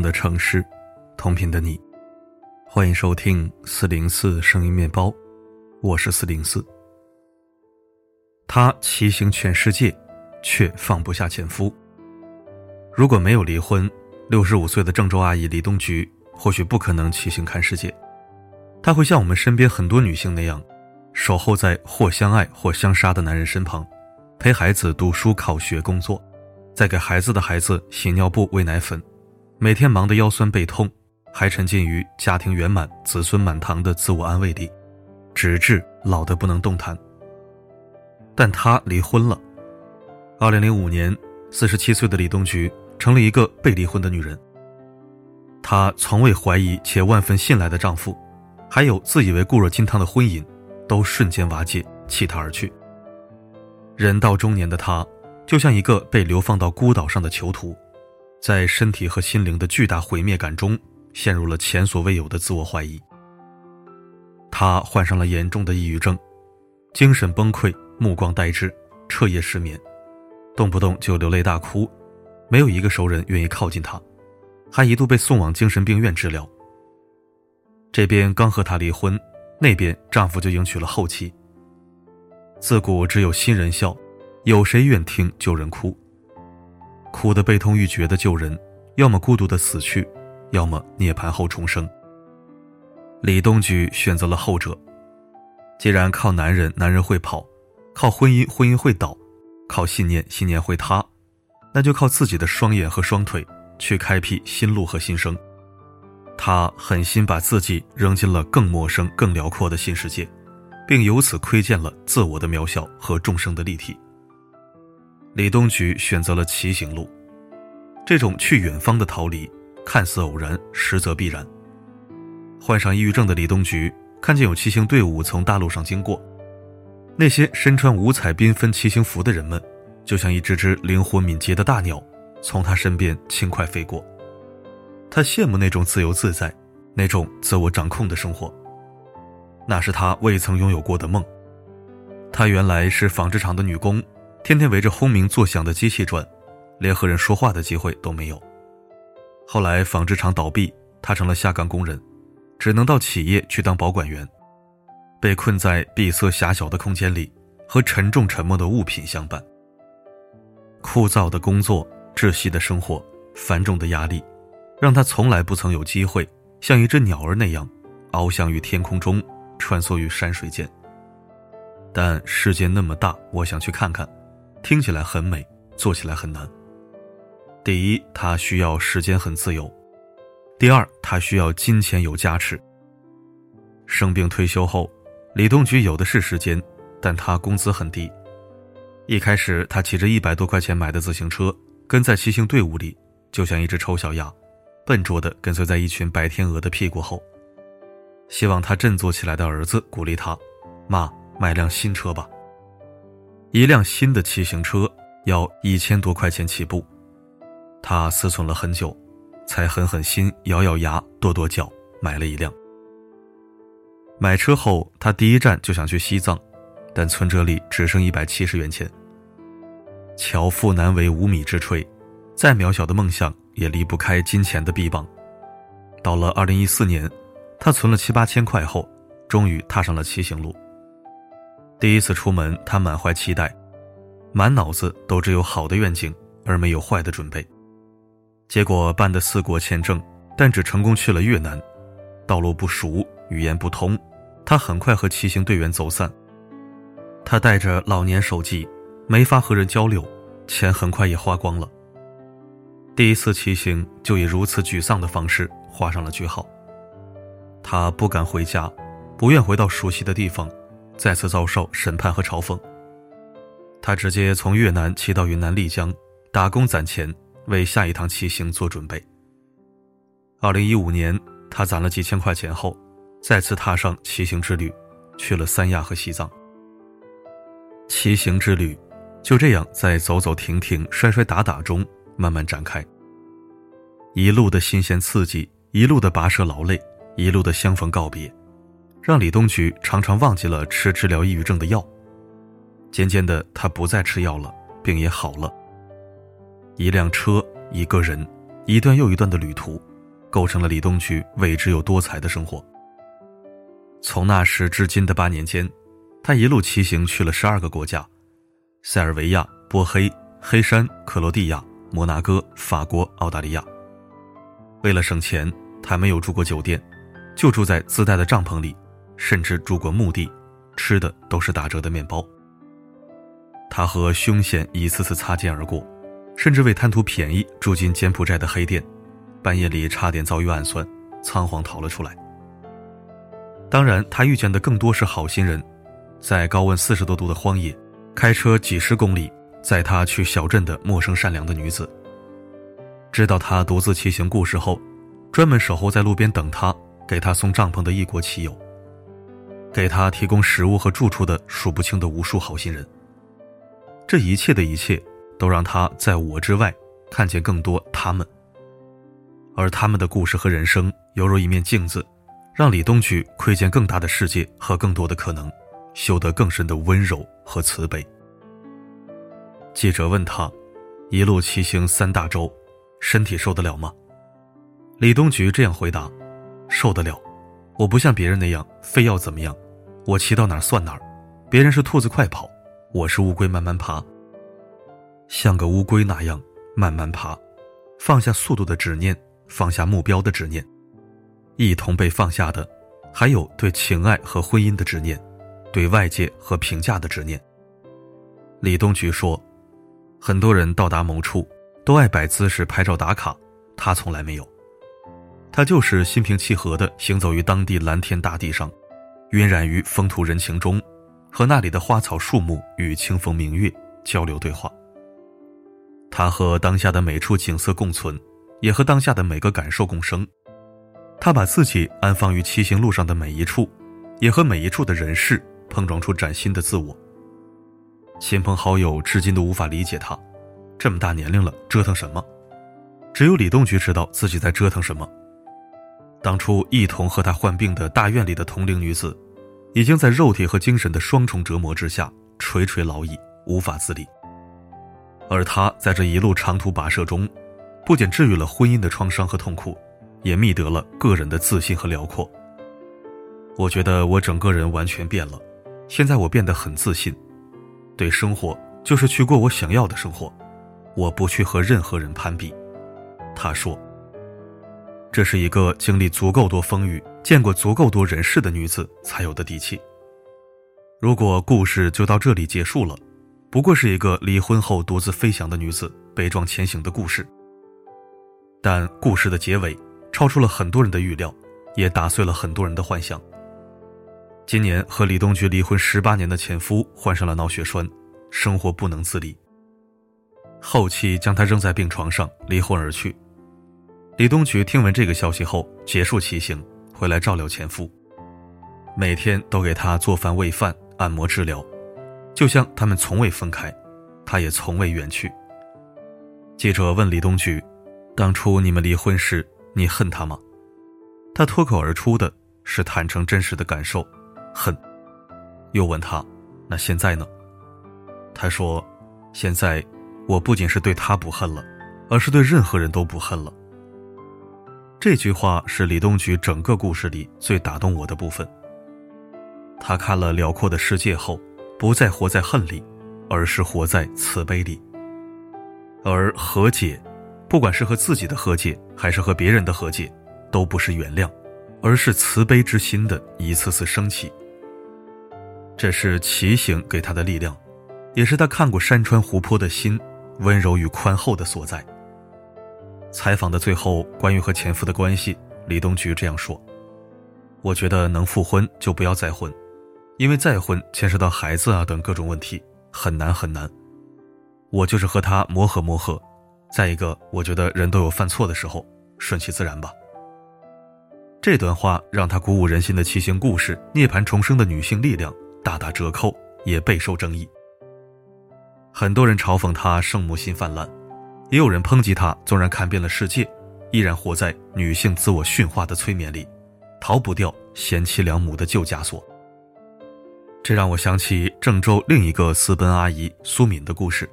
的城市，同频的你，欢迎收听四零四声音面包，我是四零四。他骑行全世界，却放不下前夫。如果没有离婚，六十五岁的郑州阿姨李东菊或许不可能骑行看世界。她会像我们身边很多女性那样，守候在或相爱或相杀的男人身旁，陪孩子读书、考学、工作，再给孩子的孩子洗尿布、喂奶粉。每天忙得腰酸背痛，还沉浸于家庭圆满、子孙满堂的自我安慰里，直至老得不能动弹。但她离婚了。二零零五年，四十七岁的李东菊成了一个被离婚的女人。她从未怀疑且万分信赖的丈夫，还有自以为固若金汤的婚姻，都瞬间瓦解，弃她而去。人到中年的她，就像一个被流放到孤岛上的囚徒。在身体和心灵的巨大毁灭感中，陷入了前所未有的自我怀疑。他患上了严重的抑郁症，精神崩溃，目光呆滞，彻夜失眠，动不动就流泪大哭，没有一个熟人愿意靠近他，还一度被送往精神病院治疗。这边刚和他离婚，那边丈夫就迎娶了后妻。自古只有新人笑，有谁愿听旧人哭？哭得悲痛欲绝的救人，要么孤独的死去，要么涅槃后重生。李东菊选择了后者。既然靠男人，男人会跑；靠婚姻，婚姻会倒；靠信念，信念会塌，那就靠自己的双眼和双腿去开辟新路和新生。他狠心把自己扔进了更陌生、更辽阔的新世界，并由此窥见了自我的渺小和众生的立体。李东菊选择了骑行路，这种去远方的逃离，看似偶然，实则必然。患上抑郁症的李东菊看见有骑行队伍从大路上经过，那些身穿五彩缤纷骑行服的人们，就像一只只灵活敏捷的大鸟，从他身边轻快飞过。他羡慕那种自由自在、那种自我掌控的生活，那是他未曾拥有过的梦。她原来是纺织厂的女工。天天围着轰鸣作响的机器转，连和人说话的机会都没有。后来纺织厂倒闭，他成了下岗工人，只能到企业去当保管员，被困在闭塞狭小的空间里，和沉重沉默的物品相伴。枯燥的工作，窒息的生活，繁重的压力，让他从来不曾有机会像一只鸟儿那样，翱翔于天空中，穿梭于山水间。但世界那么大，我想去看看。听起来很美，做起来很难。第一，他需要时间很自由；第二，他需要金钱有加持。生病退休后，李东菊有的是时间，但他工资很低。一开始，他骑着一百多块钱买的自行车，跟在骑行队伍里，就像一只丑小鸭，笨拙地跟随在一群白天鹅的屁股后。希望他振作起来的儿子鼓励他：“妈，买辆新车吧。”一辆新的骑行车要一千多块钱起步，他思忖了很久，才狠狠心、咬咬牙、跺跺脚买了一辆。买车后，他第一站就想去西藏，但存折里只剩一百七十元钱。巧妇难为无米之炊，再渺小的梦想也离不开金钱的臂膀。到了二零一四年，他存了七八千块后，终于踏上了骑行路。第一次出门，他满怀期待，满脑子都只有好的愿景，而没有坏的准备。结果办的四国签证，但只成功去了越南，道路不熟，语言不通，他很快和骑行队员走散。他带着老年手机，没法和人交流，钱很快也花光了。第一次骑行就以如此沮丧的方式画上了句号。他不敢回家，不愿回到熟悉的地方。再次遭受审判和嘲讽。他直接从越南骑到云南丽江，打工攒钱，为下一趟骑行做准备。二零一五年，他攒了几千块钱后，再次踏上骑行之旅，去了三亚和西藏。骑行之旅就这样在走走停停、摔摔打打中慢慢展开。一路的新鲜刺激，一路的跋涉劳累，一路的相逢告别。让李东菊常常忘记了吃治疗抑郁症的药，渐渐的，他不再吃药了，病也好了。一辆车，一个人，一段又一段的旅途，构成了李东菊未知又多彩的生活。从那时至今的八年间，他一路骑行去了十二个国家：塞尔维亚、波黑、黑山、克罗地亚、摩纳哥、法国、澳大利亚。为了省钱，他没有住过酒店，就住在自带的帐篷里，甚至住过墓地，吃的都是打折的面包。他和凶险一次次擦肩而过。甚至为贪图便宜住进柬埔寨的黑店，半夜里差点遭遇暗算，仓皇逃了出来。当然，他遇见的更多是好心人，在高温四十多度的荒野，开车几十公里载他去小镇的陌生善良的女子。知道他独自骑行故事后，专门守候在路边等他，给他送帐篷的异国骑友，给他提供食物和住处的数不清的无数好心人。这一切的一切。都让他在我之外看见更多他们，而他们的故事和人生犹如一面镜子，让李东菊窥见更大的世界和更多的可能，修得更深的温柔和慈悲。记者问他：“一路骑行三大洲，身体受得了吗？”李东菊这样回答：“受得了，我不像别人那样非要怎么样，我骑到哪儿算哪儿。别人是兔子快跑，我是乌龟慢慢爬。”像个乌龟那样慢慢爬，放下速度的执念，放下目标的执念，一同被放下的，还有对情爱和婚姻的执念，对外界和评价的执念。李东菊说：“很多人到达某处都爱摆姿势拍照打卡，他从来没有。他就是心平气和的行走于当地蓝天大地上，晕染于风土人情中，和那里的花草树木与清风明月交流对话。”他和当下的每处景色共存，也和当下的每个感受共生。他把自己安放于骑行路上的每一处，也和每一处的人事碰撞出崭新的自我。亲朋好友至今都无法理解他，这么大年龄了折腾什么？只有李栋菊知道自己在折腾什么。当初一同和他患病的大院里的同龄女子，已经在肉体和精神的双重折磨之下垂垂老矣，无法自理。而他在这一路长途跋涉中，不仅治愈了婚姻的创伤和痛苦，也觅得了个人的自信和辽阔。我觉得我整个人完全变了，现在我变得很自信，对生活就是去过我想要的生活，我不去和任何人攀比。他说：“这是一个经历足够多风雨、见过足够多人事的女子才有的底气。如果故事就到这里结束了。”不过是一个离婚后独自飞翔的女子悲壮前行的故事，但故事的结尾超出了很多人的预料，也打碎了很多人的幻想。今年和李东菊离婚十八年的前夫患上了脑血栓，生活不能自理，后期将他扔在病床上离婚而去。李东菊听闻这个消息后，结束骑行回来照料前夫，每天都给他做饭喂饭、按摩治疗。就像他们从未分开，他也从未远去。记者问李东菊：“当初你们离婚时，你恨他吗？”他脱口而出的是坦诚真实的感受：“恨。”又问他：“那现在呢？”他说：“现在，我不仅是对他不恨了，而是对任何人都不恨了。”这句话是李东菊整个故事里最打动我的部分。他看了辽阔的世界后。不再活在恨里，而是活在慈悲里。而和解，不管是和自己的和解，还是和别人的和解，都不是原谅，而是慈悲之心的一次次升起。这是骑行给他的力量，也是他看过山川湖泊的心温柔与宽厚的所在。采访的最后，关于和前夫的关系，李东菊这样说：“我觉得能复婚就不要再婚。”因为再婚牵涉到孩子啊等各种问题，很难很难。我就是和他磨合磨合。再一个，我觉得人都有犯错的时候，顺其自然吧。这段话让他鼓舞人心的骑行故事、涅槃重生的女性力量大打折扣，也备受争议。很多人嘲讽他圣母心泛滥，也有人抨击她纵然看遍了世界，依然活在女性自我驯化的催眠里，逃不掉贤妻良母的旧枷锁。这让我想起郑州另一个私奔阿姨苏敏的故事。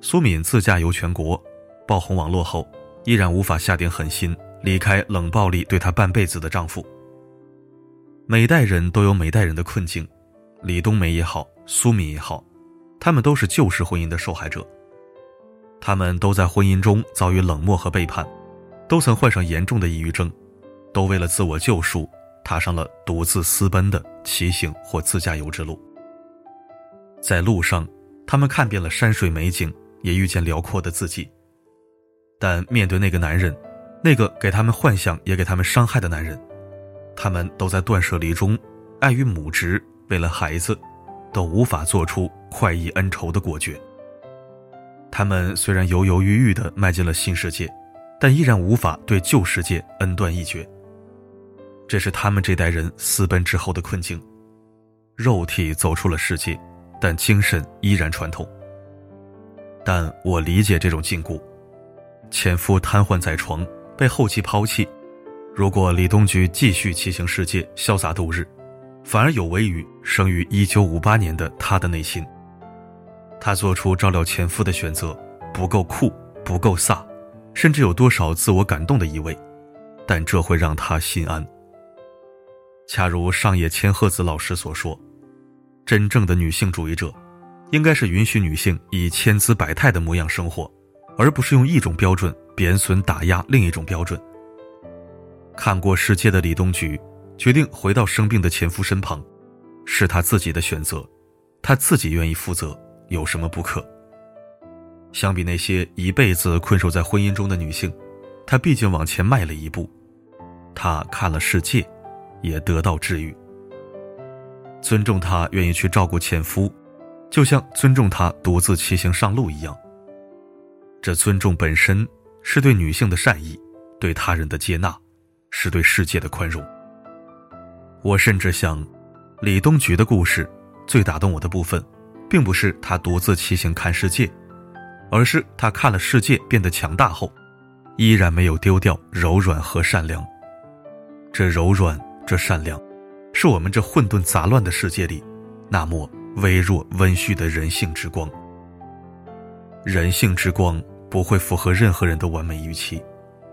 苏敏自驾游全国，爆红网络后，依然无法下定狠心离开冷暴力对她半辈子的丈夫。每代人都有每代人的困境，李冬梅也好，苏敏也好，他们都是旧式婚姻的受害者。他们都在婚姻中遭遇冷漠和背叛，都曾患上严重的抑郁症，都为了自我救赎，踏上了独自私奔的骑行或自驾游之路。在路上，他们看遍了山水美景，也遇见辽阔的自己。但面对那个男人，那个给他们幻想也给他们伤害的男人，他们都在断舍离中，碍于母职，为了孩子，都无法做出快意恩仇的果决。他们虽然犹犹豫豫地迈进了新世界，但依然无法对旧世界恩断义绝。这是他们这代人私奔之后的困境。肉体走出了世界，但精神依然传统。但我理解这种禁锢。前夫瘫痪在床，被后妻抛弃。如果李东菊继续骑行世界，潇洒度日，反而有违于生于1958年的他的内心。他做出照料前夫的选择，不够酷，不够飒，甚至有多少自我感动的意味，但这会让他心安。恰如上野千鹤子老师所说，真正的女性主义者，应该是允许女性以千姿百态的模样生活，而不是用一种标准贬损打压另一种标准。看过世界的李东菊，决定回到生病的前夫身旁，是他自己的选择，他自己愿意负责。有什么不可？相比那些一辈子困守在婚姻中的女性，她毕竟往前迈了一步。她看了世界，也得到治愈。尊重她愿意去照顾前夫，就像尊重她独自骑行上路一样。这尊重本身是对女性的善意，对他人的接纳，是对世界的宽容。我甚至想，李东菊的故事最打动我的部分。并不是他独自骑行看世界，而是他看了世界变得强大后，依然没有丢掉柔软和善良。这柔软，这善良，是我们这混沌杂乱的世界里，那抹微弱温煦的人性之光。人性之光不会符合任何人的完美预期，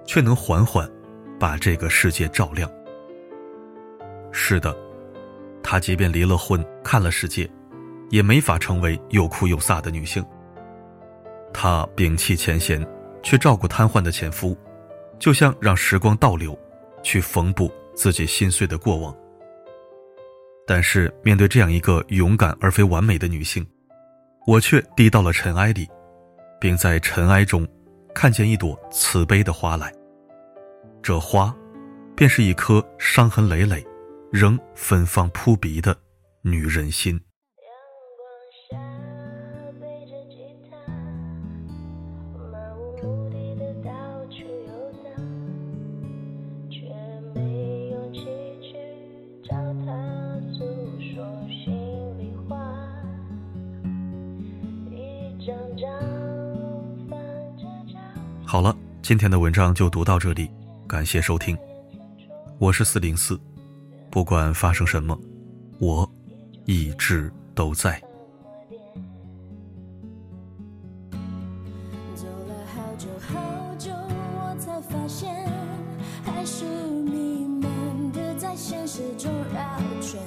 却能缓缓把这个世界照亮。是的，他即便离了婚，看了世界。也没法成为又哭又飒的女性。她摒弃前嫌，去照顾瘫痪的前夫，就像让时光倒流，去缝补自己心碎的过往。但是面对这样一个勇敢而非完美的女性，我却低到了尘埃里，并在尘埃中看见一朵慈悲的花来。这花，便是一颗伤痕累累、仍芬芳扑鼻的女人心。好了，今天的文章就读到这里，感谢收听，我是四零四，不管发生什么，我一直都在。走了好久好久，我才发现，还是迷茫的在现实中绕圈，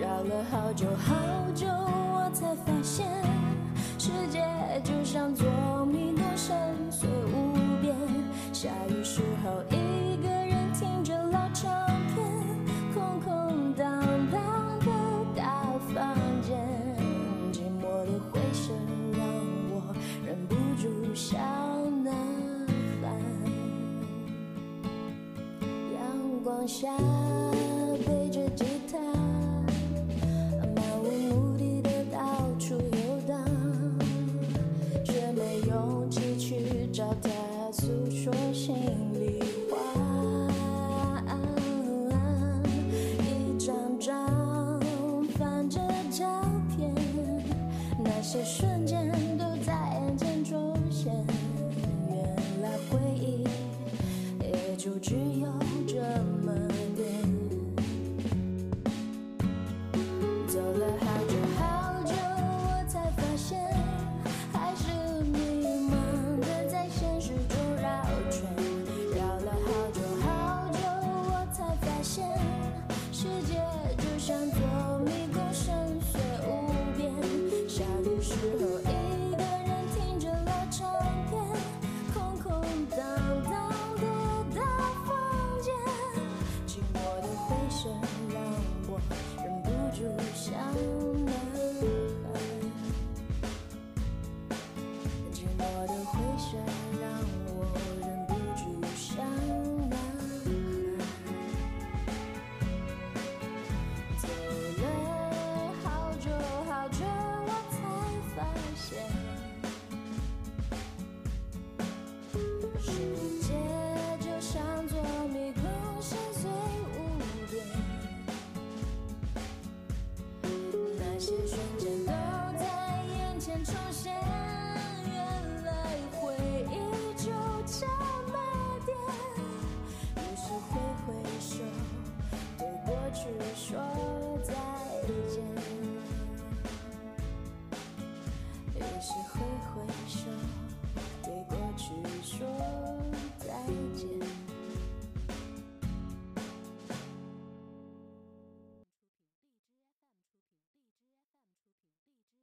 绕了好久好久，下，